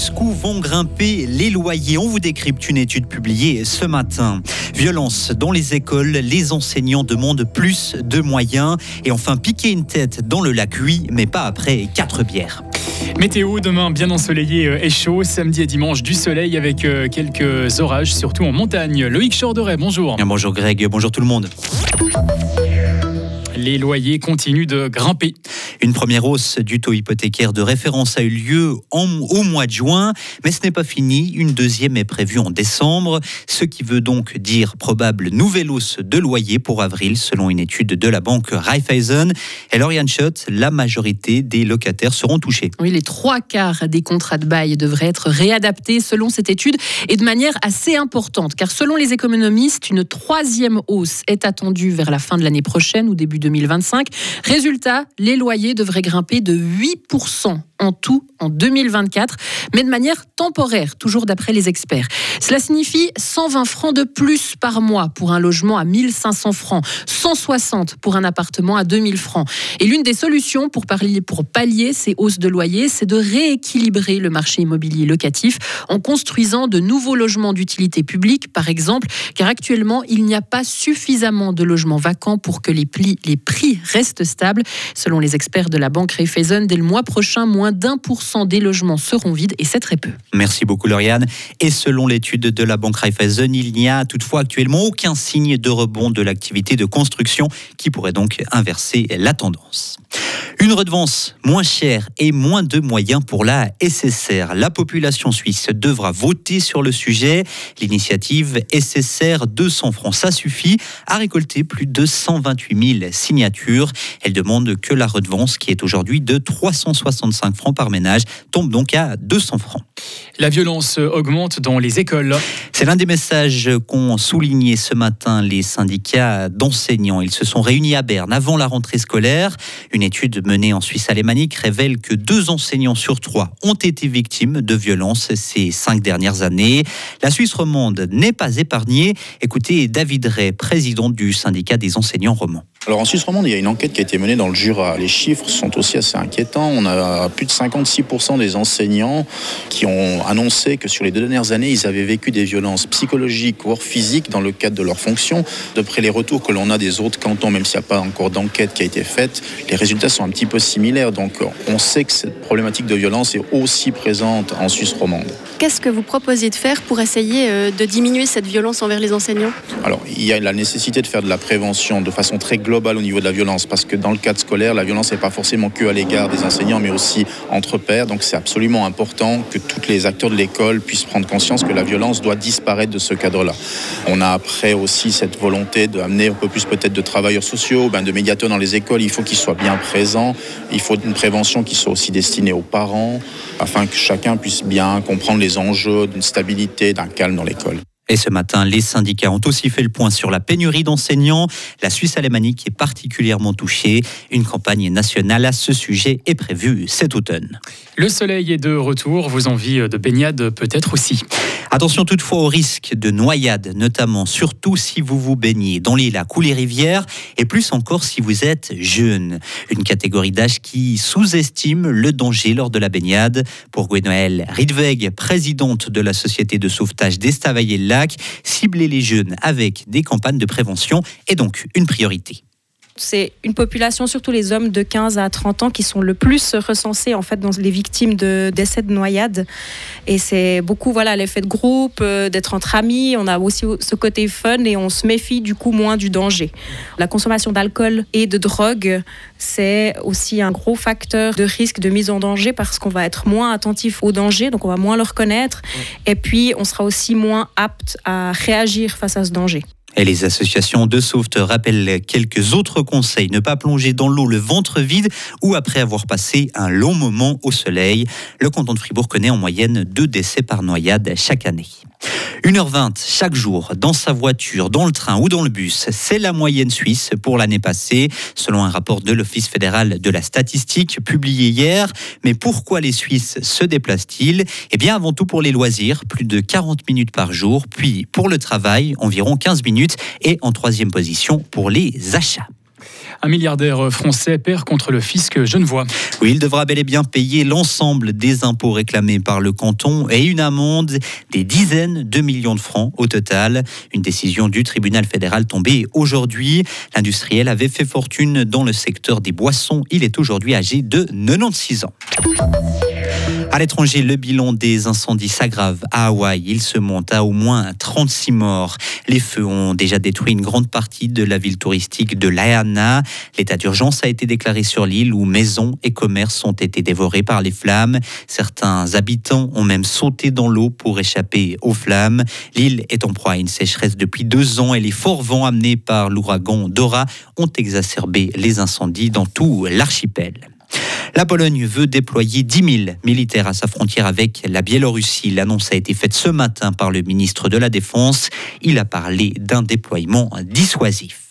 Jusqu'où vont grimper les loyers On vous décrypte une étude publiée ce matin. Violence dans les écoles, les enseignants demandent plus de moyens. Et enfin, piquer une tête dans le lac, oui, mais pas après quatre bières. Météo, demain bien ensoleillé euh, et chaud. Samedi et dimanche, du soleil avec euh, quelques orages, surtout en montagne. Loïc Chorderet, bonjour. Bonjour Greg, bonjour tout le monde. Les loyers continuent de grimper. Une première hausse du taux hypothécaire de référence a eu lieu au mois de juin, mais ce n'est pas fini. Une deuxième est prévue en décembre, ce qui veut donc dire probable nouvelle hausse de loyer pour avril, selon une étude de la banque Raiffeisen. Et Lauriane Schott, la majorité des locataires seront touchés. Oui, les trois quarts des contrats de bail devraient être réadaptés selon cette étude et de manière assez importante, car selon les économistes, une troisième hausse est attendue vers la fin de l'année prochaine ou début 2025. Résultat, les loyers devrait grimper de 8% en tout en 2024, mais de manière temporaire, toujours d'après les experts. Cela signifie 120 francs de plus par mois pour un logement à 1500 francs, 160 pour un appartement à 2000 francs. Et l'une des solutions pour, pallier ces hausses de loyer, c'est de rééquilibrer le marché immobilier locatif en construisant de nouveaux logements d'utilité publique, par exemple, car actuellement, il n'y a pas suffisamment de logements vacants pour que les, prix restent stables. Selon les experts de la banque Raiffeisen, dès le mois prochain, d'un pour cent des logements seront vides et c'est très peu. Merci beaucoup Lauriane. Et selon l'étude de la banque Raiffeisen, il n'y a toutefois actuellement aucun signe de rebond de l'activité de construction qui pourrait donc inverser la tendance. Une redevance moins chère et moins de moyens pour la SSR. La population suisse devra voter sur le sujet. L'initiative SSR 200 francs, ça suffit à récolter plus de 128 000 signatures. Elle demande que la redevance, qui est aujourd'hui de 365 francs par ménage, tombe donc à 200 francs. La violence augmente dans les écoles. C'est l'un des messages qu'ont souligné ce matin les syndicats d'enseignants. Ils se sont réunis à Berne avant la rentrée scolaire. Une étude menée en Suisse alémanique révèle que deux enseignants sur trois ont été victimes de violences ces cinq dernières années. La Suisse romande n'est pas épargnée. Écoutez David Ray, président du syndicat des enseignants romans. Alors en Suisse romande, il y a une enquête qui a été menée dans le Jura. Les chiffres sont aussi assez inquiétants. On a plus de 56% des enseignants qui ont annoncé que sur les deux dernières années, ils avaient vécu des violences psychologiques ou physiques dans le cadre de leur fonction. D'après les retours que l'on a des autres cantons, même s'il n'y a pas encore d'enquête qui a été faite, les résultats sont un petit peu similaires. Donc on sait que cette problématique de violence est aussi présente en Suisse romande. Qu'est-ce que vous proposez de faire pour essayer euh, de diminuer cette violence envers les enseignants? Alors il y a la nécessité de faire de la prévention de façon très globale global au niveau de la violence, parce que dans le cadre scolaire, la violence n'est pas forcément que à l'égard des enseignants, mais aussi entre pairs. Donc c'est absolument important que tous les acteurs de l'école puissent prendre conscience que la violence doit disparaître de ce cadre-là. On a après aussi cette volonté d'amener un peu plus peut-être de travailleurs sociaux, ben de médiateurs dans les écoles. Il faut qu'ils soient bien présents. Il faut une prévention qui soit aussi destinée aux parents, afin que chacun puisse bien comprendre les enjeux d'une stabilité, d'un calme dans l'école. Et ce matin, les syndicats ont aussi fait le point sur la pénurie d'enseignants. La Suisse alémanique est particulièrement touchée. Une campagne nationale à ce sujet est prévue cet automne. Le soleil est de retour, vos envies de baignade peut-être aussi. Attention toutefois au risque de noyade, notamment surtout si vous vous baignez dans les lacs ou les rivières, et plus encore si vous êtes jeune. Une catégorie d'âge qui sous-estime le danger lors de la baignade. Pour Gwenaëlle Ridweg, présidente de la société de sauvetage d'Estavayer-le-Lac, cibler les jeunes avec des campagnes de prévention est donc une priorité c'est une population, surtout les hommes de 15 à 30 ans, qui sont le plus recensés en fait dans les victimes de décès de noyade. Et c'est beaucoup voilà l'effet de groupe, euh, d'être entre amis. On a aussi ce côté fun et on se méfie du coup moins du danger. La consommation d'alcool et de drogue, c'est aussi un gros facteur de risque de mise en danger parce qu'on va être moins attentif au danger, donc on va moins le reconnaître. Et puis on sera aussi moins apte à réagir face à ce danger. Et les associations de sauveteurs rappellent quelques autres conseils. Ne pas plonger dans l'eau le ventre vide ou après avoir passé un long moment au soleil. Le canton de Fribourg connaît en moyenne deux décès par noyade chaque année. 1h20 chaque jour dans sa voiture, dans le train ou dans le bus. C'est la moyenne suisse pour l'année passée, selon un rapport de l'Office fédéral de la statistique publié hier. Mais pourquoi les Suisses se déplacent-ils? Eh bien, avant tout pour les loisirs, plus de 40 minutes par jour. Puis pour le travail, environ 15 minutes. Et en troisième position pour les achats. Un milliardaire français perd contre le fisc genevois. Oui, il devra bel et bien payer l'ensemble des impôts réclamés par le canton et une amende des dizaines de millions de francs au total. Une décision du tribunal fédéral tombée aujourd'hui. L'industriel avait fait fortune dans le secteur des boissons. Il est aujourd'hui âgé de 96 ans. À l'étranger, le bilan des incendies s'aggrave à Hawaï. Il se monte à au moins 36 morts. Les feux ont déjà détruit une grande partie de la ville touristique de Lahaina. L'état d'urgence a été déclaré sur l'île où maisons et commerces ont été dévorés par les flammes. Certains habitants ont même sauté dans l'eau pour échapper aux flammes. L'île est en proie à une sécheresse depuis deux ans et les forts vents amenés par l'ouragan Dora ont exacerbé les incendies dans tout l'archipel. La Pologne veut déployer 10 000 militaires à sa frontière avec la Biélorussie. L'annonce a été faite ce matin par le ministre de la Défense. Il a parlé d'un déploiement dissuasif.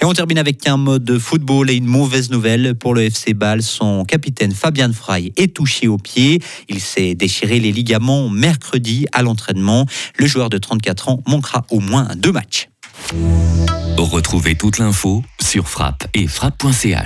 Et on termine avec un mode football et une mauvaise nouvelle pour le FC Bâle. Son capitaine Fabian Frey est touché au pied. Il s'est déchiré les ligaments mercredi à l'entraînement. Le joueur de 34 ans manquera au moins deux matchs. Retrouvez toute l'info sur frappe et frappe.ch.